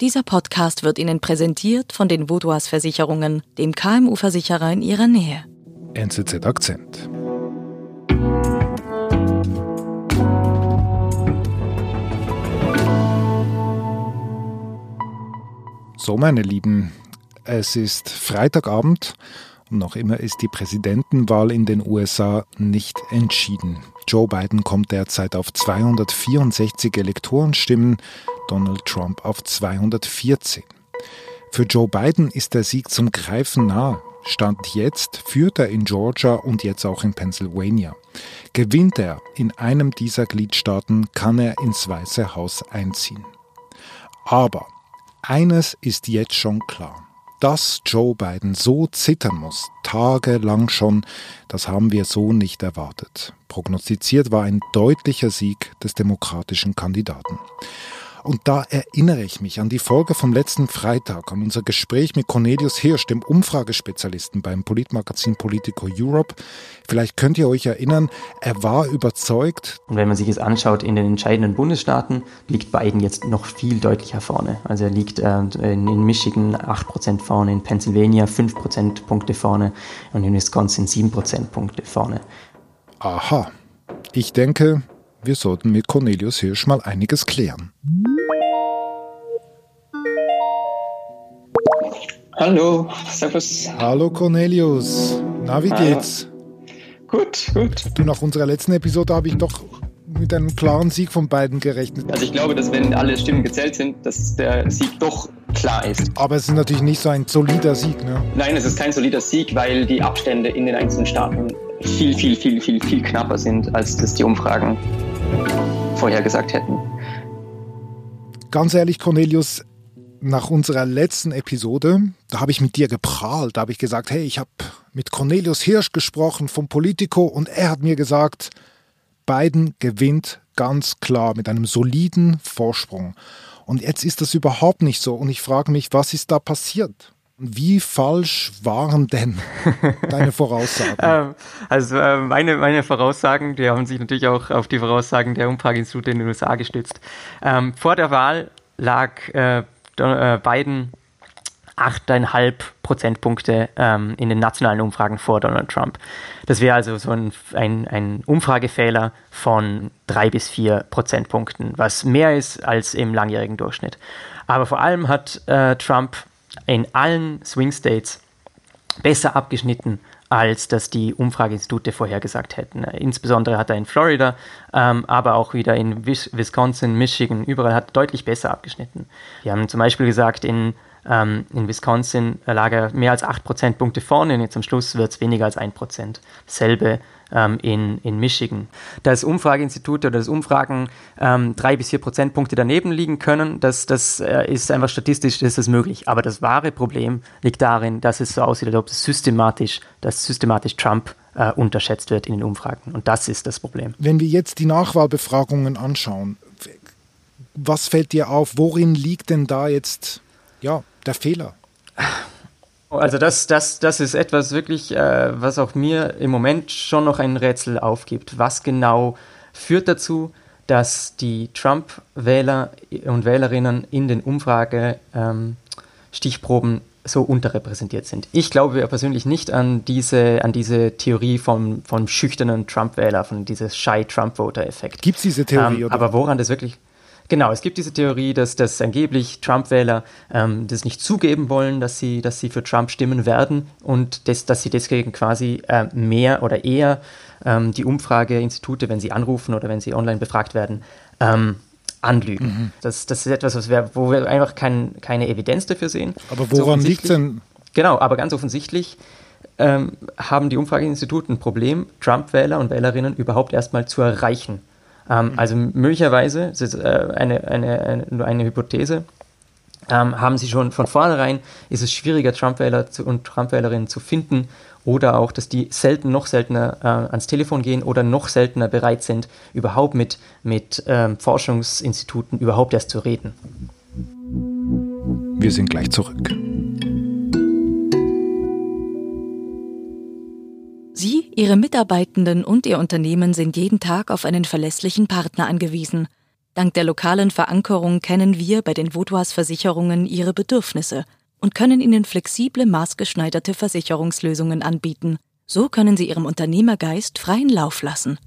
Dieser Podcast wird Ihnen präsentiert von den Vodouas Versicherungen, dem KMU-Versicherer in Ihrer Nähe. NZZ Akzent. So, meine Lieben, es ist Freitagabend noch immer ist die Präsidentenwahl in den USA nicht entschieden. Joe Biden kommt derzeit auf 264 Elektorenstimmen, Donald Trump auf 214. Für Joe Biden ist der Sieg zum Greifen nah. Stand jetzt führt er in Georgia und jetzt auch in Pennsylvania. Gewinnt er in einem dieser Gliedstaaten, kann er ins Weiße Haus einziehen. Aber eines ist jetzt schon klar. Dass Joe Biden so zittern muss, tagelang schon, das haben wir so nicht erwartet. Prognostiziert war ein deutlicher Sieg des demokratischen Kandidaten. Und da erinnere ich mich an die Folge vom letzten Freitag, an unser Gespräch mit Cornelius Hirsch, dem Umfragespezialisten beim Politmagazin Politico Europe. Vielleicht könnt ihr euch erinnern, er war überzeugt. Und wenn man sich es anschaut, in den entscheidenden Bundesstaaten liegt Biden jetzt noch viel deutlicher vorne. Also er liegt äh, in Michigan 8% vorne, in Pennsylvania 5 Prozentpunkte vorne und in Wisconsin 7 Prozentpunkte vorne. Aha. Ich denke, wir sollten mit Cornelius Hirsch mal einiges klären. Hallo, servus. Hallo Cornelius. Na, wie geht's? Gut, gut. Du, nach unserer letzten Episode habe ich doch mit einem klaren Sieg von beiden gerechnet. Also ich glaube, dass wenn alle Stimmen gezählt sind, dass der Sieg doch klar ist. Aber es ist natürlich nicht so ein solider Sieg, ne? Nein, es ist kein solider Sieg, weil die Abstände in den einzelnen Staaten viel, viel, viel, viel, viel knapper sind, als das die Umfragen vorhergesagt hätten. Ganz ehrlich, Cornelius, nach unserer letzten Episode, da habe ich mit dir geprahlt, da habe ich gesagt, hey, ich habe mit Cornelius Hirsch gesprochen vom Politico und er hat mir gesagt, Biden gewinnt ganz klar mit einem soliden Vorsprung. Und jetzt ist das überhaupt nicht so und ich frage mich, was ist da passiert? Wie falsch waren denn deine Voraussagen? Ähm, also äh, meine, meine Voraussagen, die haben sich natürlich auch auf die Voraussagen der Umfrageinstitute in den USA gestützt. Ähm, vor der Wahl lag äh, äh, Biden 8,5 Prozentpunkte ähm, in den nationalen Umfragen vor Donald Trump. Das wäre also so ein, ein, ein, Umfragefehler von drei bis vier Prozentpunkten, was mehr ist als im langjährigen Durchschnitt. Aber vor allem hat äh, Trump in allen Swing States besser abgeschnitten, als das die Umfrageinstitute vorhergesagt hätten. Insbesondere hat er in Florida, ähm, aber auch wieder in Wisconsin, Michigan, überall hat deutlich besser abgeschnitten. Wir haben zum Beispiel gesagt, in, ähm, in Wisconsin lag er mehr als 8 Prozentpunkte vorne und jetzt am Schluss wird es weniger als 1 Prozent. Dasselbe ähm, in, in Michigan. Das Umfrageinstitut oder das Umfragen ähm, drei bis vier Prozentpunkte daneben liegen können, das, das äh, ist einfach statistisch ist das möglich. Aber das wahre Problem liegt darin, dass es so aussieht, als ob es systematisch, dass systematisch Trump äh, unterschätzt wird in den Umfragen. Und das ist das Problem. Wenn wir jetzt die Nachwahlbefragungen anschauen, was fällt dir auf? Worin liegt denn da jetzt ja, der Fehler? Also das, das, das ist etwas wirklich, äh, was auch mir im Moment schon noch ein Rätsel aufgibt. Was genau führt dazu, dass die Trump-Wähler und Wählerinnen in den Umfrage-Stichproben ähm, so unterrepräsentiert sind. Ich glaube persönlich nicht an diese, an diese Theorie vom, vom schüchternen Trump-Wähler, von dieses Shy Trump-Voter-Effekt. Gibt es diese Theorie? Ähm, aber woran das wirklich Genau, es gibt diese Theorie, dass, dass angeblich Trump-Wähler ähm, das nicht zugeben wollen, dass sie, dass sie für Trump stimmen werden und das, dass sie deswegen quasi äh, mehr oder eher ähm, die Umfrageinstitute, wenn sie anrufen oder wenn sie online befragt werden, ähm, anlügen. Mhm. Das, das ist etwas, was wir, wo wir einfach kein, keine Evidenz dafür sehen. Aber woran liegt denn? Genau, aber ganz offensichtlich ähm, haben die Umfrageinstitute ein Problem, Trump-Wähler und Wählerinnen überhaupt erstmal zu erreichen. Ähm, also möglicherweise, das ist äh, eine, eine, eine, nur eine Hypothese, ähm, haben sie schon von vornherein, ist es schwieriger, Trump-Wähler und Trump-Wählerinnen zu finden oder auch, dass die selten, noch seltener äh, ans Telefon gehen oder noch seltener bereit sind, überhaupt mit, mit ähm, Forschungsinstituten überhaupt erst zu reden. Wir sind gleich zurück. Ihre Mitarbeitenden und Ihr Unternehmen sind jeden Tag auf einen verlässlichen Partner angewiesen. Dank der lokalen Verankerung kennen wir bei den Vaudois Versicherungen ihre Bedürfnisse und können ihnen flexible, maßgeschneiderte Versicherungslösungen anbieten. So können sie ihrem Unternehmergeist freien Lauf lassen.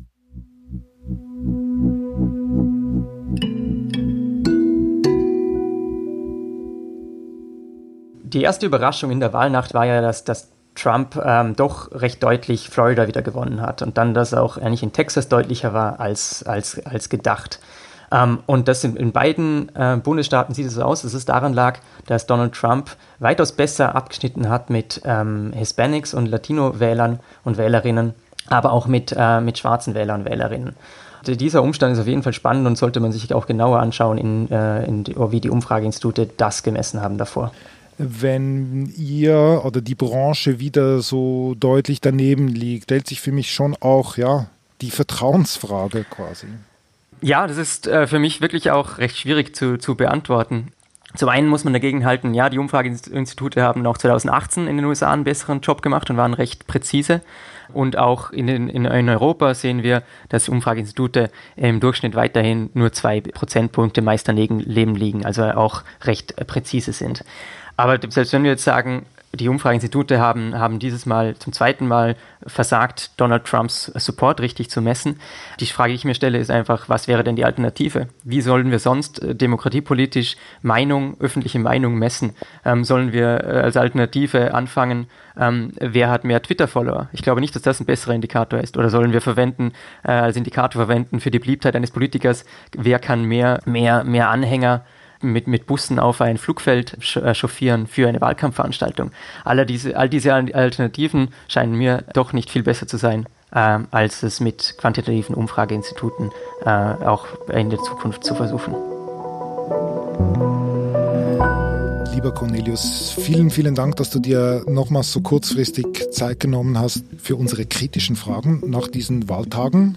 Die erste Überraschung in der Wahlnacht war ja, dass, dass Trump ähm, doch recht deutlich Florida wieder gewonnen hat und dann, dass auch eigentlich in Texas deutlicher war als, als, als gedacht. Ähm, und das in, in beiden äh, Bundesstaaten sieht es so aus, dass es daran lag, dass Donald Trump weitaus besser abgeschnitten hat mit ähm, Hispanics und Latino-Wählern und Wählerinnen, aber auch mit, äh, mit schwarzen Wählern und Wählerinnen. Dieser Umstand ist auf jeden Fall spannend und sollte man sich auch genauer anschauen, in, äh, in wie die Umfrageinstitute das gemessen haben davor wenn ihr oder die Branche wieder so deutlich daneben liegt, stellt sich für mich schon auch ja die Vertrauensfrage quasi. Ja, das ist äh, für mich wirklich auch recht schwierig zu, zu beantworten. Zum einen muss man dagegen halten, ja, die Umfrageinstitute haben auch 2018 in den USA einen besseren Job gemacht und waren recht präzise. Und auch in, in, in Europa sehen wir, dass Umfrageinstitute im Durchschnitt weiterhin nur zwei Prozentpunkte meist daneben liegen, also auch recht präzise sind. Aber selbst wenn wir jetzt sagen, die Umfrageinstitute haben, haben dieses Mal zum zweiten Mal versagt, Donald Trumps Support richtig zu messen. Die Frage, die ich mir stelle, ist einfach, was wäre denn die Alternative? Wie sollen wir sonst äh, demokratiepolitisch Meinung, öffentliche Meinung messen? Ähm, sollen wir äh, als Alternative anfangen, ähm, wer hat mehr Twitter-Follower? Ich glaube nicht, dass das ein besserer Indikator ist. Oder sollen wir verwenden, äh, als Indikator verwenden für die Beliebtheit eines Politikers, wer kann mehr, mehr, mehr Anhänger mit, mit Bussen auf ein Flugfeld äh, chauffieren für eine Wahlkampfveranstaltung. Alle diese, all diese Alternativen scheinen mir doch nicht viel besser zu sein, äh, als es mit quantitativen Umfrageinstituten äh, auch in der Zukunft zu versuchen. Lieber Cornelius, vielen, vielen Dank, dass du dir nochmals so kurzfristig Zeit genommen hast für unsere kritischen Fragen nach diesen Wahltagen.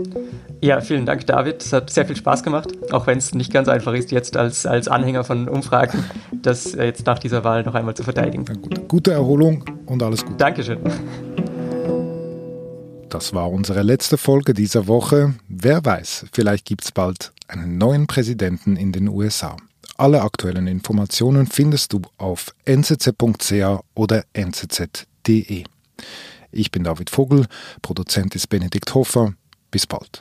Ja, vielen Dank, David. Es hat sehr viel Spaß gemacht, auch wenn es nicht ganz einfach ist, jetzt als, als Anhänger von Umfragen das jetzt nach dieser Wahl noch einmal zu verteidigen. Gut. Gute Erholung und alles Gute. Dankeschön. Das war unsere letzte Folge dieser Woche. Wer weiß, vielleicht gibt es bald einen neuen Präsidenten in den USA. Alle aktuellen Informationen findest du auf nzz.ch oder nzz.de. Ich bin David Vogel, Produzent ist Benedikt Hofer. Bis bald.